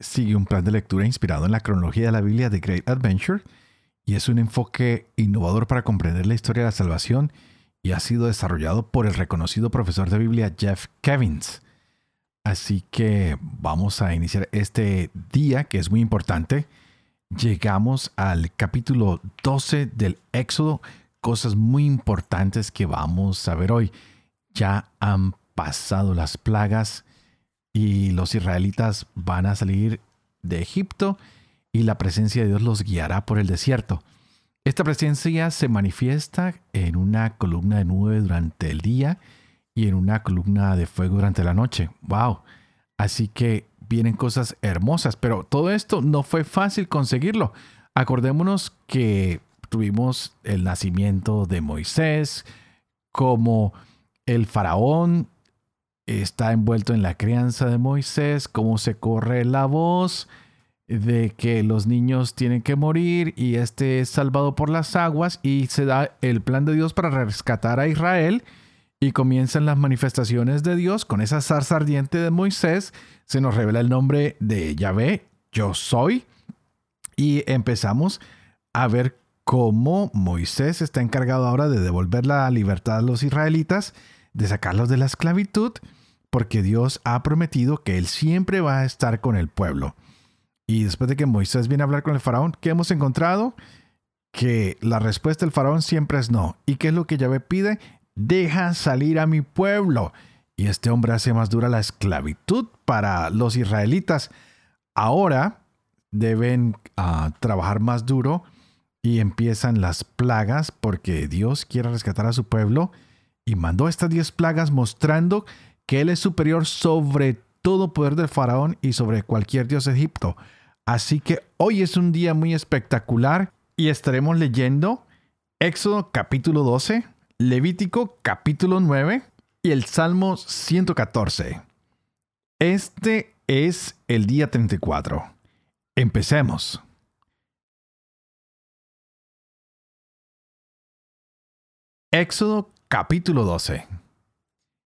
sigue un plan de lectura inspirado en la cronología de la Biblia de Great Adventure y es un enfoque innovador para comprender la historia de la salvación y ha sido desarrollado por el reconocido profesor de Biblia Jeff Kevins. Así que vamos a iniciar este día que es muy importante. Llegamos al capítulo 12 del Éxodo, cosas muy importantes que vamos a ver hoy. Ya han pasado las plagas y los israelitas van a salir de Egipto y la presencia de Dios los guiará por el desierto. Esta presencia se manifiesta en una columna de nube durante el día y en una columna de fuego durante la noche. ¡Wow! Así que vienen cosas hermosas, pero todo esto no fue fácil conseguirlo. Acordémonos que tuvimos el nacimiento de Moisés, como el faraón está envuelto en la crianza de Moisés, cómo se corre la voz de que los niños tienen que morir y este es salvado por las aguas y se da el plan de Dios para rescatar a Israel y comienzan las manifestaciones de Dios con esa zarza ardiente de Moisés, se nos revela el nombre de Yahvé, yo soy, y empezamos a ver cómo Moisés está encargado ahora de devolver la libertad a los israelitas, de sacarlos de la esclavitud, porque Dios ha prometido que Él siempre va a estar con el pueblo. Y después de que Moisés viene a hablar con el faraón, ¿qué hemos encontrado? Que la respuesta del faraón siempre es no. ¿Y qué es lo que Yahvé pide? Deja salir a mi pueblo. Y este hombre hace más dura la esclavitud para los israelitas. Ahora deben ah, trabajar más duro y empiezan las plagas porque Dios quiere rescatar a su pueblo y mandó estas diez plagas mostrando que Él es superior sobre todo poder del faraón y sobre cualquier dios de Egipto. Así que hoy es un día muy espectacular y estaremos leyendo Éxodo capítulo 12, Levítico capítulo 9 y el Salmo 114. Este es el día 34. Empecemos. Éxodo capítulo 12.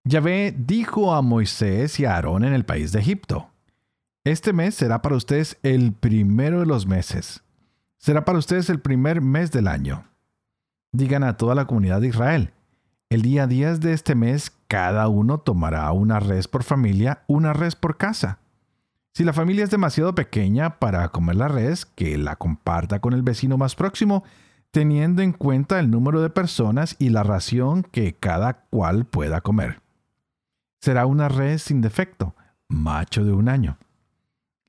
Yahvé dijo a Moisés y a Aarón en el país de Egipto, Este mes será para ustedes el primero de los meses. Será para ustedes el primer mes del año. Digan a toda la comunidad de Israel, el día 10 de este mes cada uno tomará una res por familia, una res por casa. Si la familia es demasiado pequeña para comer la res, que la comparta con el vecino más próximo, teniendo en cuenta el número de personas y la ración que cada cual pueda comer será una res sin defecto, macho de un año.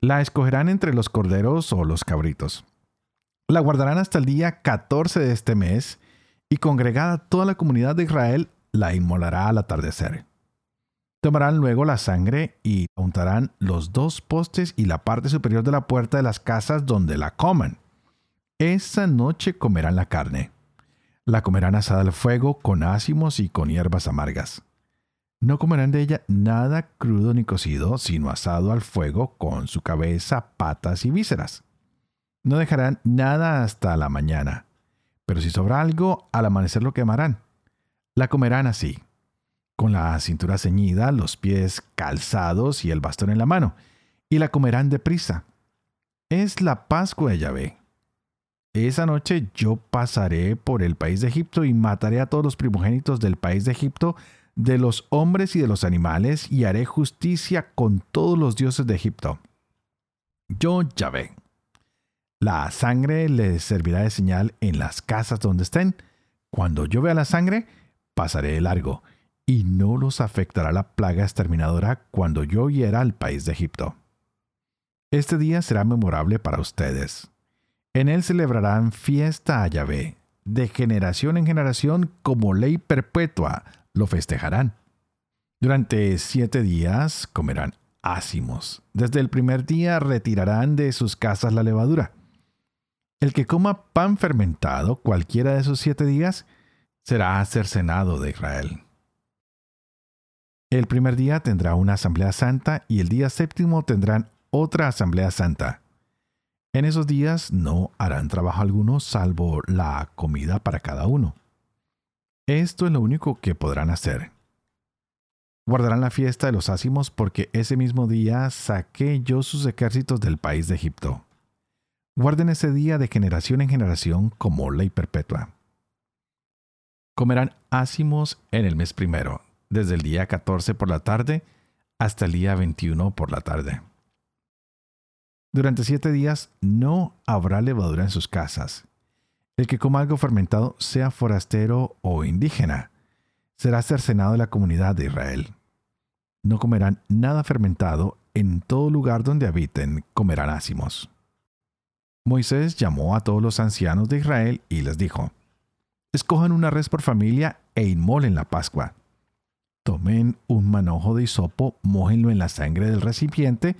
La escogerán entre los corderos o los cabritos. La guardarán hasta el día 14 de este mes y congregada toda la comunidad de Israel la inmolará al atardecer. Tomarán luego la sangre y untarán los dos postes y la parte superior de la puerta de las casas donde la coman. Esa noche comerán la carne. La comerán asada al fuego con ácimos y con hierbas amargas. No comerán de ella nada crudo ni cocido, sino asado al fuego con su cabeza, patas y vísceras. No dejarán nada hasta la mañana, pero si sobra algo, al amanecer lo quemarán. La comerán así, con la cintura ceñida, los pies calzados y el bastón en la mano, y la comerán deprisa. Es la Pascua de Yahvé. Esa noche yo pasaré por el país de Egipto y mataré a todos los primogénitos del país de Egipto de los hombres y de los animales, y haré justicia con todos los dioses de Egipto. Yo Yahvé. La sangre les servirá de señal en las casas donde estén. Cuando yo vea la sangre, pasaré de largo, y no los afectará la plaga exterminadora cuando yo hiera al país de Egipto. Este día será memorable para ustedes. En él celebrarán fiesta a Yahvé, de generación en generación como ley perpetua lo festejarán. Durante siete días comerán ácimos. Desde el primer día retirarán de sus casas la levadura. El que coma pan fermentado cualquiera de esos siete días será cercenado de Israel. El primer día tendrá una asamblea santa y el día séptimo tendrán otra asamblea santa. En esos días no harán trabajo alguno salvo la comida para cada uno. Esto es lo único que podrán hacer. Guardarán la fiesta de los ácimos porque ese mismo día saqué yo sus ejércitos del país de Egipto. Guarden ese día de generación en generación como ley perpetua. Comerán ácimos en el mes primero, desde el día 14 por la tarde hasta el día 21 por la tarde. Durante siete días no habrá levadura en sus casas. El que coma algo fermentado, sea forastero o indígena, será cercenado de la comunidad de Israel. No comerán nada fermentado, en todo lugar donde habiten comerán ácimos. Moisés llamó a todos los ancianos de Israel y les dijo, Escojan una res por familia e inmolen la Pascua. Tomen un manojo de hisopo, mójenlo en la sangre del recipiente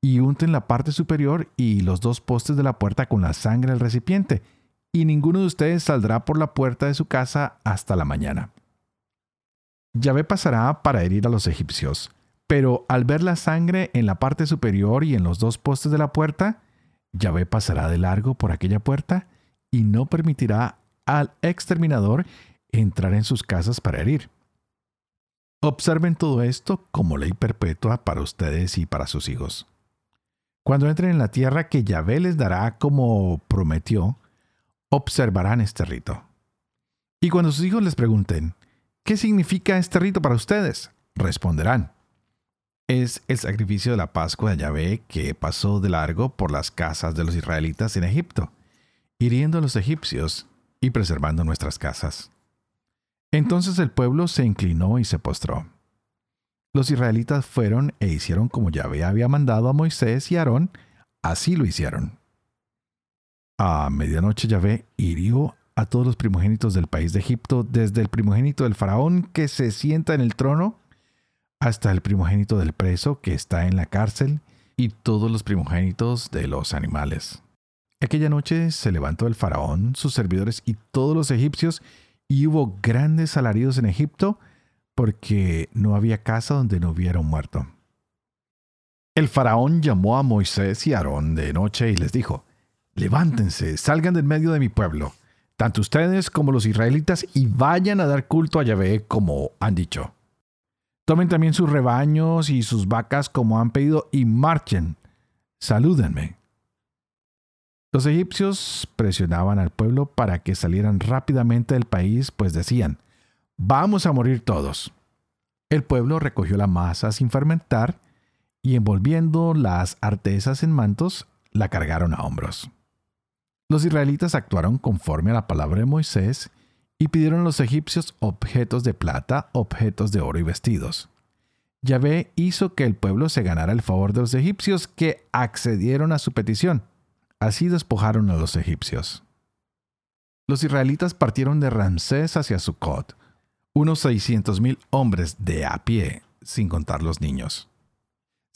y unten la parte superior y los dos postes de la puerta con la sangre del recipiente, y ninguno de ustedes saldrá por la puerta de su casa hasta la mañana. Yahvé pasará para herir a los egipcios, pero al ver la sangre en la parte superior y en los dos postes de la puerta, Yahvé pasará de largo por aquella puerta y no permitirá al exterminador entrar en sus casas para herir. Observen todo esto como ley perpetua para ustedes y para sus hijos. Cuando entren en la tierra que Yahvé les dará como prometió, observarán este rito. Y cuando sus hijos les pregunten, ¿qué significa este rito para ustedes? Responderán, es el sacrificio de la Pascua de Yahvé que pasó de largo por las casas de los israelitas en Egipto, hiriendo a los egipcios y preservando nuestras casas. Entonces el pueblo se inclinó y se postró. Los israelitas fueron e hicieron como Yahvé había mandado a Moisés y Aarón, así lo hicieron. A medianoche Yahvé hirió a todos los primogénitos del país de Egipto, desde el primogénito del faraón que se sienta en el trono, hasta el primogénito del preso que está en la cárcel, y todos los primogénitos de los animales. Aquella noche se levantó el faraón, sus servidores y todos los egipcios, y hubo grandes alaridos en Egipto, porque no había casa donde no hubiera un muerto. El faraón llamó a Moisés y Aarón de noche y les dijo, Levántense, salgan del medio de mi pueblo, tanto ustedes como los israelitas, y vayan a dar culto a Yahvé como han dicho. Tomen también sus rebaños y sus vacas como han pedido y marchen. Salúdenme. Los egipcios presionaban al pueblo para que salieran rápidamente del país, pues decían, Vamos a morir todos. El pueblo recogió la masa sin fermentar y envolviendo las artesas en mantos, la cargaron a hombros. Los israelitas actuaron conforme a la palabra de Moisés y pidieron a los egipcios objetos de plata, objetos de oro y vestidos. Yahvé hizo que el pueblo se ganara el favor de los egipcios que accedieron a su petición. Así despojaron a los egipcios. Los israelitas partieron de Ramsés hacia Sucot, unos 600.000 hombres de a pie, sin contar los niños.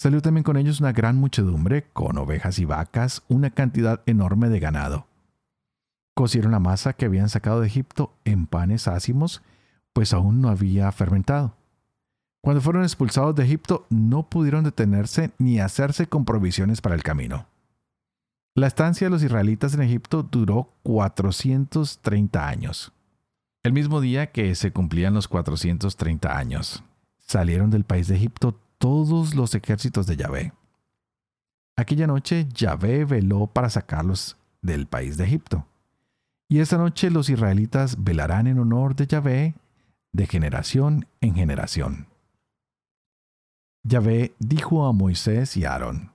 Salió también con ellos una gran muchedumbre, con ovejas y vacas, una cantidad enorme de ganado. Cocieron la masa que habían sacado de Egipto en panes ácimos, pues aún no había fermentado. Cuando fueron expulsados de Egipto no pudieron detenerse ni hacerse con provisiones para el camino. La estancia de los israelitas en Egipto duró 430 años. El mismo día que se cumplían los 430 años, salieron del país de Egipto todos los ejércitos de Yahvé. Aquella noche Yahvé veló para sacarlos del país de Egipto. Y esta noche los israelitas velarán en honor de Yahvé de generación en generación. Yahvé dijo a Moisés y a Aarón,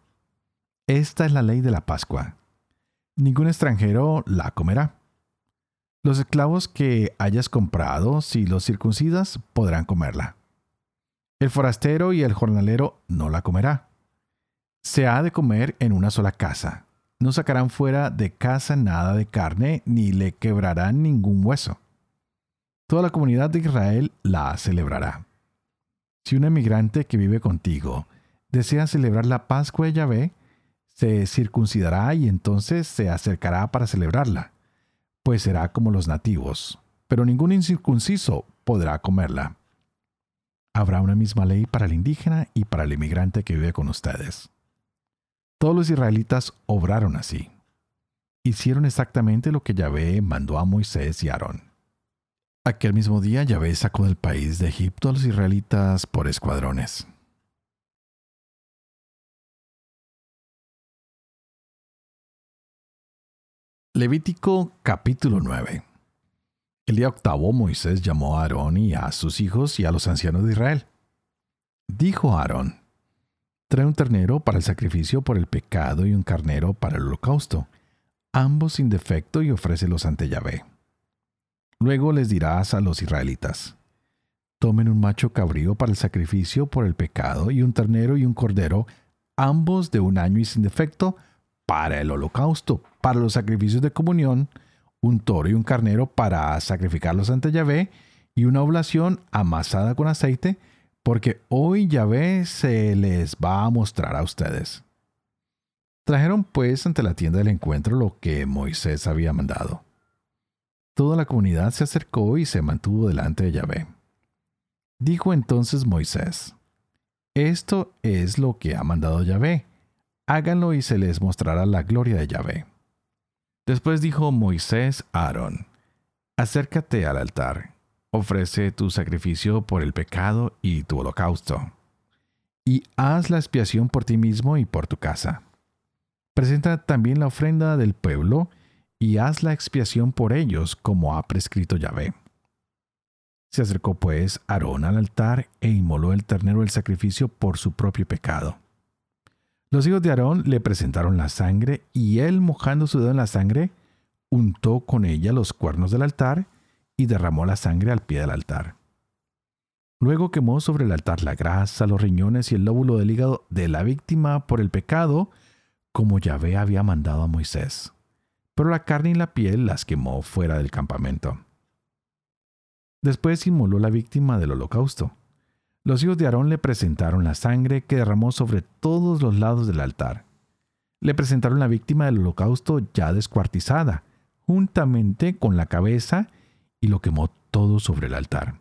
Esta es la ley de la Pascua. Ningún extranjero la comerá. Los esclavos que hayas comprado, si los circuncidas, podrán comerla. El forastero y el jornalero no la comerá. Se ha de comer en una sola casa. No sacarán fuera de casa nada de carne, ni le quebrarán ningún hueso. Toda la comunidad de Israel la celebrará. Si un emigrante que vive contigo desea celebrar la Pascua de Yahvé, se circuncidará y entonces se acercará para celebrarla, pues será como los nativos, pero ningún incircunciso podrá comerla. Habrá una misma ley para el indígena y para el inmigrante que vive con ustedes. Todos los israelitas obraron así. Hicieron exactamente lo que Yahvé mandó a Moisés y Aarón. Aquel mismo día Yahvé sacó del país de Egipto a los israelitas por escuadrones. Levítico capítulo 9 El día octavo Moisés llamó a Aarón y a sus hijos y a los ancianos de Israel. Dijo Aarón, trae un ternero para el sacrificio por el pecado y un carnero para el holocausto, ambos sin defecto y ofrécelos ante Yahvé. Luego les dirás a los israelitas, tomen un macho cabrío para el sacrificio por el pecado y un ternero y un cordero, ambos de un año y sin defecto, para el holocausto, para los sacrificios de comunión, un toro y un carnero para sacrificarlos ante Yahvé, y una oblación amasada con aceite, porque hoy Yahvé se les va a mostrar a ustedes. Trajeron pues ante la tienda del encuentro lo que Moisés había mandado. Toda la comunidad se acercó y se mantuvo delante de Yahvé. Dijo entonces Moisés, Esto es lo que ha mandado Yahvé háganlo y se les mostrará la gloria de Yahvé. Después dijo Moisés a Aarón, acércate al altar, ofrece tu sacrificio por el pecado y tu holocausto, y haz la expiación por ti mismo y por tu casa. Presenta también la ofrenda del pueblo, y haz la expiación por ellos como ha prescrito Yahvé. Se acercó pues Aarón al altar e inmoló el ternero del sacrificio por su propio pecado los hijos de Aarón le presentaron la sangre y él, mojando su dedo en la sangre, untó con ella los cuernos del altar y derramó la sangre al pie del altar. Luego quemó sobre el altar la grasa, los riñones y el lóbulo del hígado de la víctima por el pecado, como Yahvé había mandado a Moisés. Pero la carne y la piel las quemó fuera del campamento. Después inmoló la víctima del holocausto los hijos de Aarón le presentaron la sangre que derramó sobre todos los lados del altar. Le presentaron la víctima del holocausto ya descuartizada, juntamente con la cabeza, y lo quemó todo sobre el altar.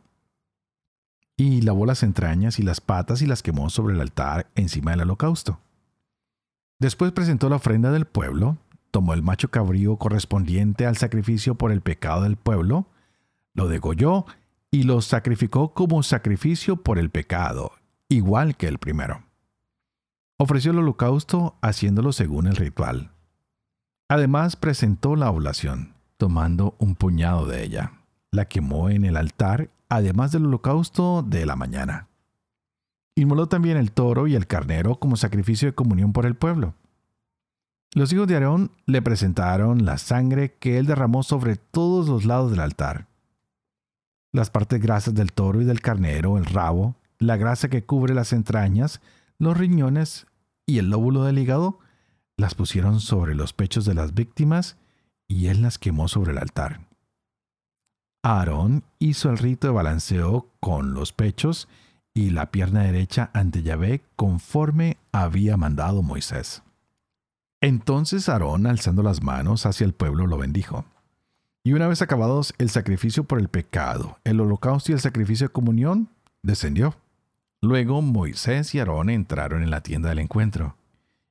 Y lavó las entrañas y las patas y las quemó sobre el altar encima del holocausto. Después presentó la ofrenda del pueblo, tomó el macho cabrío correspondiente al sacrificio por el pecado del pueblo, lo degolló y los sacrificó como sacrificio por el pecado, igual que el primero. Ofreció el holocausto haciéndolo según el ritual. Además presentó la oblación, tomando un puñado de ella. La quemó en el altar, además del holocausto de la mañana. Inmoló también el toro y el carnero como sacrificio de comunión por el pueblo. Los hijos de Aarón le presentaron la sangre que él derramó sobre todos los lados del altar las partes grasas del toro y del carnero, el rabo, la grasa que cubre las entrañas, los riñones y el lóbulo del hígado, las pusieron sobre los pechos de las víctimas y él las quemó sobre el altar. Aarón hizo el rito de balanceo con los pechos y la pierna derecha ante Yahvé conforme había mandado Moisés. Entonces Aarón, alzando las manos hacia el pueblo, lo bendijo. Y una vez acabados el sacrificio por el pecado, el holocausto y el sacrificio de comunión, descendió. Luego Moisés y Aarón entraron en la tienda del encuentro,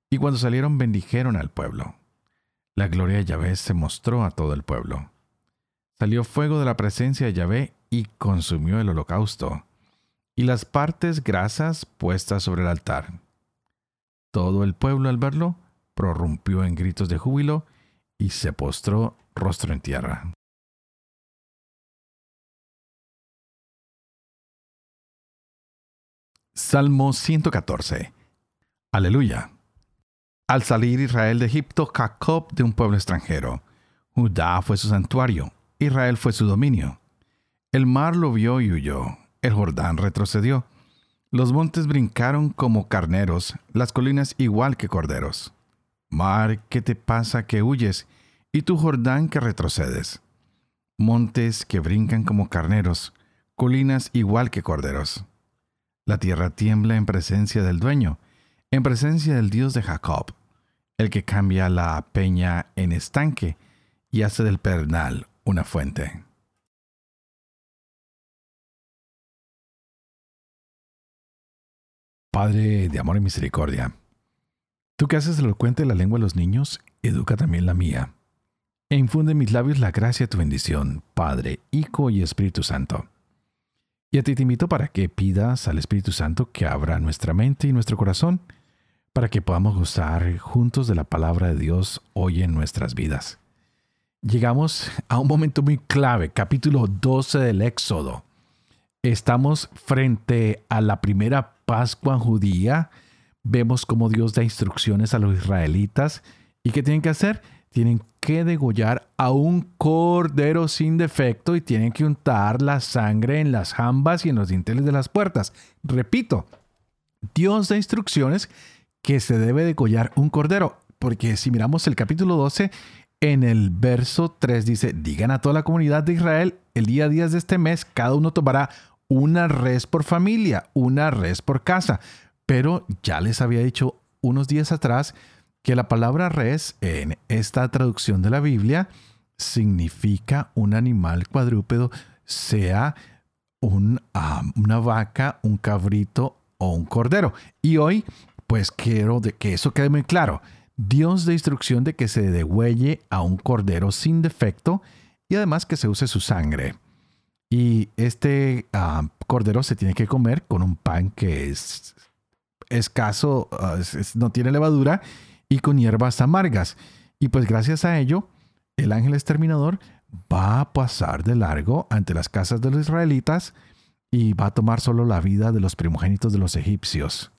y cuando salieron bendijeron al pueblo. La gloria de Yahvé se mostró a todo el pueblo. Salió fuego de la presencia de Yahvé y consumió el holocausto, y las partes grasas puestas sobre el altar. Todo el pueblo al verlo prorrumpió en gritos de júbilo y se postró rostro en tierra. Salmo 114. Aleluya. Al salir Israel de Egipto, Jacob de un pueblo extranjero. Judá fue su santuario, Israel fue su dominio. El mar lo vio y huyó, el Jordán retrocedió. Los montes brincaron como carneros, las colinas igual que corderos. Mar, ¿qué te pasa que huyes? Y tu Jordán que retrocedes. Montes que brincan como carneros, colinas igual que corderos. La tierra tiembla en presencia del dueño, en presencia del Dios de Jacob, el que cambia la peña en estanque y hace del pernal una fuente. Padre de amor y misericordia, tú que haces elocuente la lengua de los niños, educa también la mía, e infunde en mis labios la gracia de tu bendición, Padre, Hijo y Espíritu Santo. Y a ti te invito para que pidas al Espíritu Santo que abra nuestra mente y nuestro corazón, para que podamos gozar juntos de la palabra de Dios hoy en nuestras vidas. Llegamos a un momento muy clave, capítulo 12 del Éxodo. Estamos frente a la primera Pascua judía, vemos cómo Dios da instrucciones a los israelitas y qué tienen que hacer. Tienen que degollar a un cordero sin defecto y tienen que untar la sangre en las jambas y en los dinteles de las puertas. Repito, Dios da instrucciones que se debe degollar un cordero, porque si miramos el capítulo 12, en el verso 3 dice, digan a toda la comunidad de Israel, el día 10 de este mes, cada uno tomará una res por familia, una res por casa. Pero ya les había dicho unos días atrás que la palabra res en esta traducción de la Biblia significa un animal cuadrúpedo, sea un, una vaca, un cabrito o un cordero. Y hoy, pues quiero de que eso quede muy claro. Dios de instrucción de que se degüelle a un cordero sin defecto y además que se use su sangre. Y este cordero se tiene que comer con un pan que es escaso, ah, no tiene levadura y con hierbas amargas. Y pues gracias a ello, el ángel exterminador va a pasar de largo ante las casas de los israelitas y va a tomar solo la vida de los primogénitos de los egipcios.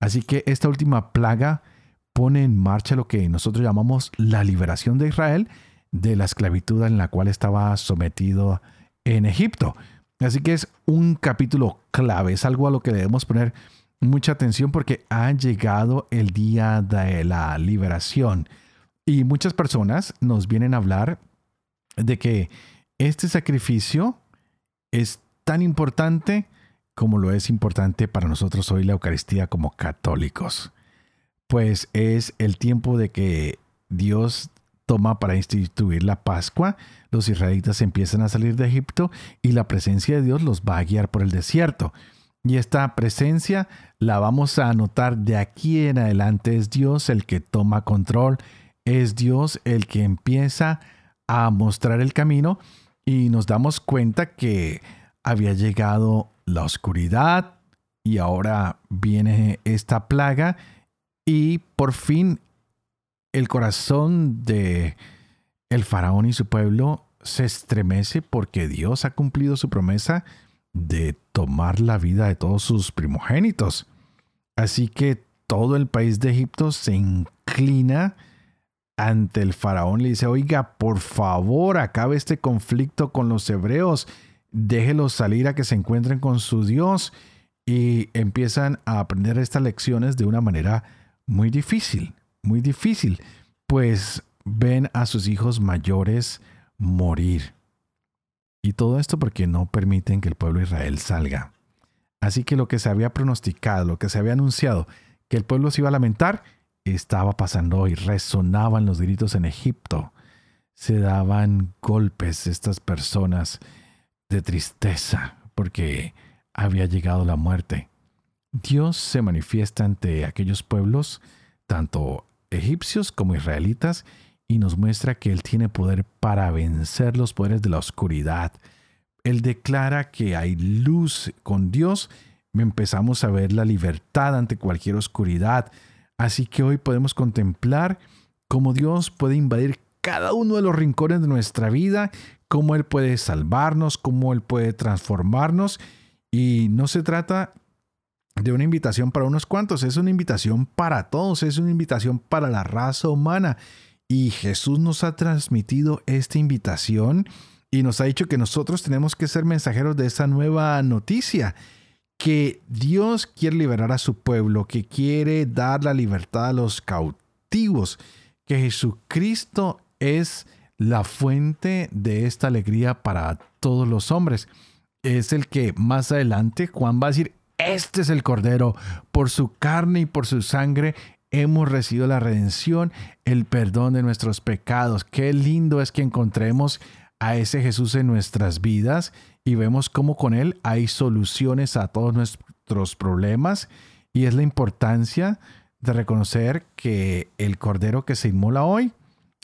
Así que esta última plaga pone en marcha lo que nosotros llamamos la liberación de Israel de la esclavitud en la cual estaba sometido en Egipto. Así que es un capítulo clave, es algo a lo que debemos poner mucha atención porque ha llegado el día de la liberación. Y muchas personas nos vienen a hablar de que este sacrificio es tan importante como lo es importante para nosotros hoy la Eucaristía como católicos. Pues es el tiempo de que Dios toma para instituir la Pascua, los israelitas empiezan a salir de Egipto y la presencia de Dios los va a guiar por el desierto. Y esta presencia la vamos a anotar de aquí en adelante. Es Dios el que toma control, es Dios el que empieza a mostrar el camino. Y nos damos cuenta que había llegado la oscuridad y ahora viene esta plaga. Y por fin el corazón de el faraón y su pueblo se estremece porque Dios ha cumplido su promesa de tomar la vida de todos sus primogénitos. Así que todo el país de Egipto se inclina ante el faraón le dice, oiga, por favor, acabe este conflicto con los hebreos, déjelos salir a que se encuentren con su Dios. Y empiezan a aprender estas lecciones de una manera muy difícil muy difícil, pues ven a sus hijos mayores morir. Y todo esto porque no permiten que el pueblo de Israel salga. Así que lo que se había pronosticado, lo que se había anunciado, que el pueblo se iba a lamentar, estaba pasando hoy. Resonaban los gritos en Egipto. Se daban golpes estas personas de tristeza porque había llegado la muerte. Dios se manifiesta ante aquellos pueblos, tanto egipcios como israelitas y nos muestra que Él tiene poder para vencer los poderes de la oscuridad. Él declara que hay luz con Dios, empezamos a ver la libertad ante cualquier oscuridad. Así que hoy podemos contemplar cómo Dios puede invadir cada uno de los rincones de nuestra vida, cómo Él puede salvarnos, cómo Él puede transformarnos. Y no se trata de una invitación para unos cuantos, es una invitación para todos, es una invitación para la raza humana. Y Jesús nos ha transmitido esta invitación y nos ha dicho que nosotros tenemos que ser mensajeros de esa nueva noticia, que Dios quiere liberar a su pueblo, que quiere dar la libertad a los cautivos, que Jesucristo es la fuente de esta alegría para todos los hombres. Es el que más adelante Juan va a decir, este es el Cordero, por su carne y por su sangre hemos recibido la redención, el perdón de nuestros pecados. Qué lindo es que encontremos a ese Jesús en nuestras vidas y vemos cómo con Él hay soluciones a todos nuestros problemas y es la importancia de reconocer que el Cordero que se inmola hoy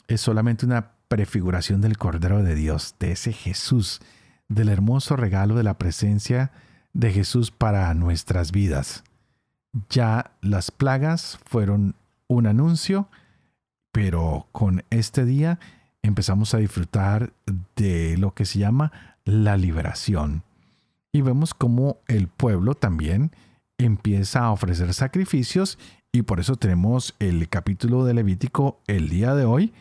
es solamente una prefiguración del Cordero de Dios, de ese Jesús, del hermoso regalo de la presencia de Jesús para nuestras vidas. Ya las plagas fueron un anuncio, pero con este día empezamos a disfrutar de lo que se llama la liberación. Y vemos cómo el pueblo también empieza a ofrecer sacrificios y por eso tenemos el capítulo de Levítico el día de hoy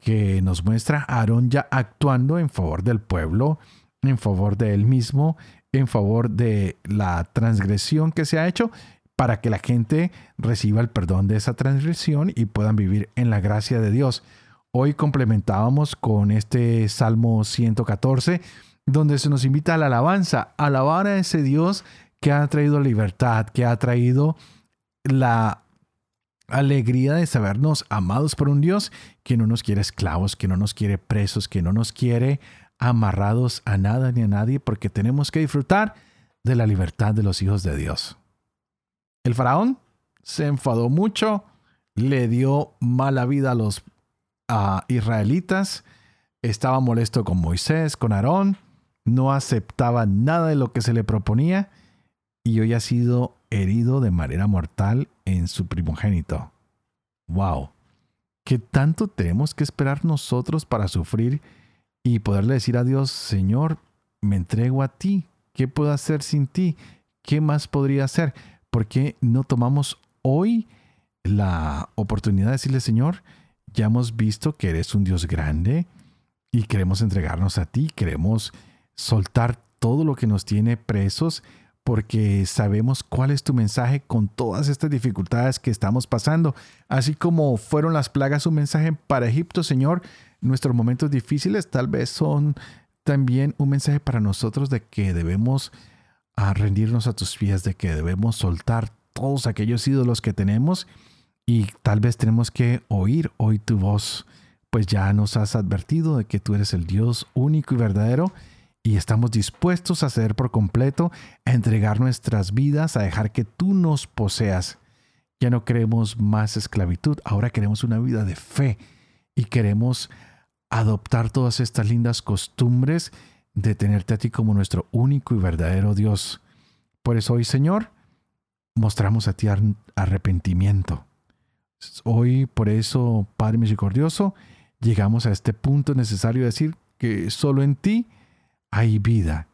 que nos muestra a Aarón ya actuando en favor del pueblo, en favor de él mismo, en favor de la transgresión que se ha hecho para que la gente reciba el perdón de esa transgresión y puedan vivir en la gracia de Dios. Hoy complementábamos con este Salmo 114, donde se nos invita a la alabanza, alabar a ese Dios que ha traído libertad, que ha traído la alegría de sabernos amados por un Dios que no nos quiere esclavos, que no nos quiere presos, que no nos quiere amarrados a nada ni a nadie, porque tenemos que disfrutar de la libertad de los hijos de Dios. El faraón se enfadó mucho, le dio mala vida a los israelitas, estaba molesto con Moisés, con Aarón, no aceptaba nada de lo que se le proponía y hoy ha sido herido de manera mortal en su primogénito. ¡Wow! ¿Qué tanto tenemos que esperar nosotros para sufrir y poderle decir a Dios, Señor, me entrego a ti, ¿qué puedo hacer sin ti? ¿Qué más podría hacer? ¿Por qué no tomamos hoy la oportunidad de decirle, Señor, ya hemos visto que eres un Dios grande y queremos entregarnos a ti, queremos soltar todo lo que nos tiene presos porque sabemos cuál es tu mensaje con todas estas dificultades que estamos pasando. Así como fueron las plagas un mensaje para Egipto, Señor, nuestros momentos difíciles tal vez son también un mensaje para nosotros de que debemos a rendirnos a tus pies, de que debemos soltar todos aquellos ídolos que tenemos y tal vez tenemos que oír hoy tu voz, pues ya nos has advertido de que tú eres el Dios único y verdadero y estamos dispuestos a ceder por completo, a entregar nuestras vidas, a dejar que tú nos poseas. Ya no queremos más esclavitud, ahora queremos una vida de fe y queremos adoptar todas estas lindas costumbres de tenerte a ti como nuestro único y verdadero Dios. Por eso hoy, Señor, mostramos a ti arrepentimiento. Hoy, por eso, Padre Misericordioso, llegamos a este punto necesario de decir que solo en ti hay vida.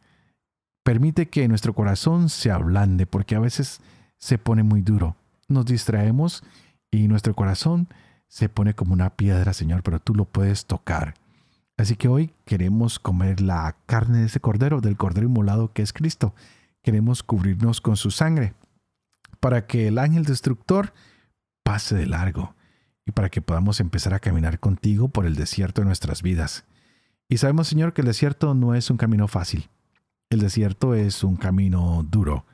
Permite que nuestro corazón se ablande porque a veces se pone muy duro. Nos distraemos y nuestro corazón se pone como una piedra, Señor, pero tú lo puedes tocar. Así que hoy queremos comer la carne de ese cordero, del cordero inmolado que es Cristo. Queremos cubrirnos con su sangre para que el ángel destructor pase de largo y para que podamos empezar a caminar contigo por el desierto de nuestras vidas. Y sabemos, Señor, que el desierto no es un camino fácil. El desierto es un camino duro,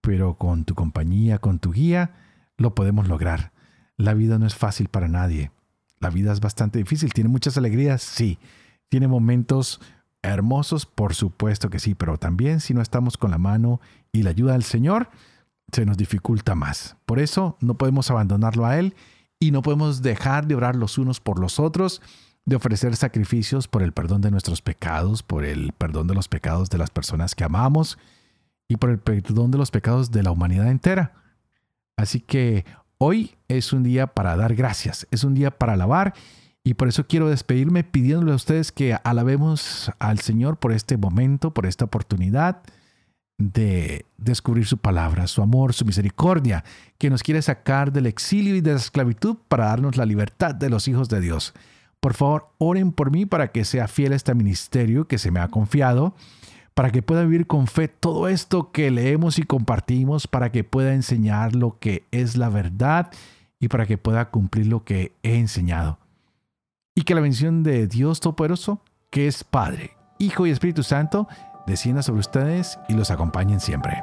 pero con tu compañía, con tu guía, lo podemos lograr. La vida no es fácil para nadie. La vida es bastante difícil. Tiene muchas alegrías, sí. Tiene momentos hermosos, por supuesto que sí, pero también si no estamos con la mano y la ayuda del Señor, se nos dificulta más. Por eso no podemos abandonarlo a Él y no podemos dejar de orar los unos por los otros de ofrecer sacrificios por el perdón de nuestros pecados, por el perdón de los pecados de las personas que amamos y por el perdón de los pecados de la humanidad entera. Así que hoy es un día para dar gracias, es un día para alabar y por eso quiero despedirme pidiéndole a ustedes que alabemos al Señor por este momento, por esta oportunidad de descubrir su palabra, su amor, su misericordia, que nos quiere sacar del exilio y de la esclavitud para darnos la libertad de los hijos de Dios. Por favor, oren por mí para que sea fiel a este ministerio que se me ha confiado, para que pueda vivir con fe todo esto que leemos y compartimos, para que pueda enseñar lo que es la verdad y para que pueda cumplir lo que he enseñado y que la bendición de Dios Todopoderoso, que es Padre, Hijo y Espíritu Santo, descienda sobre ustedes y los acompañen siempre.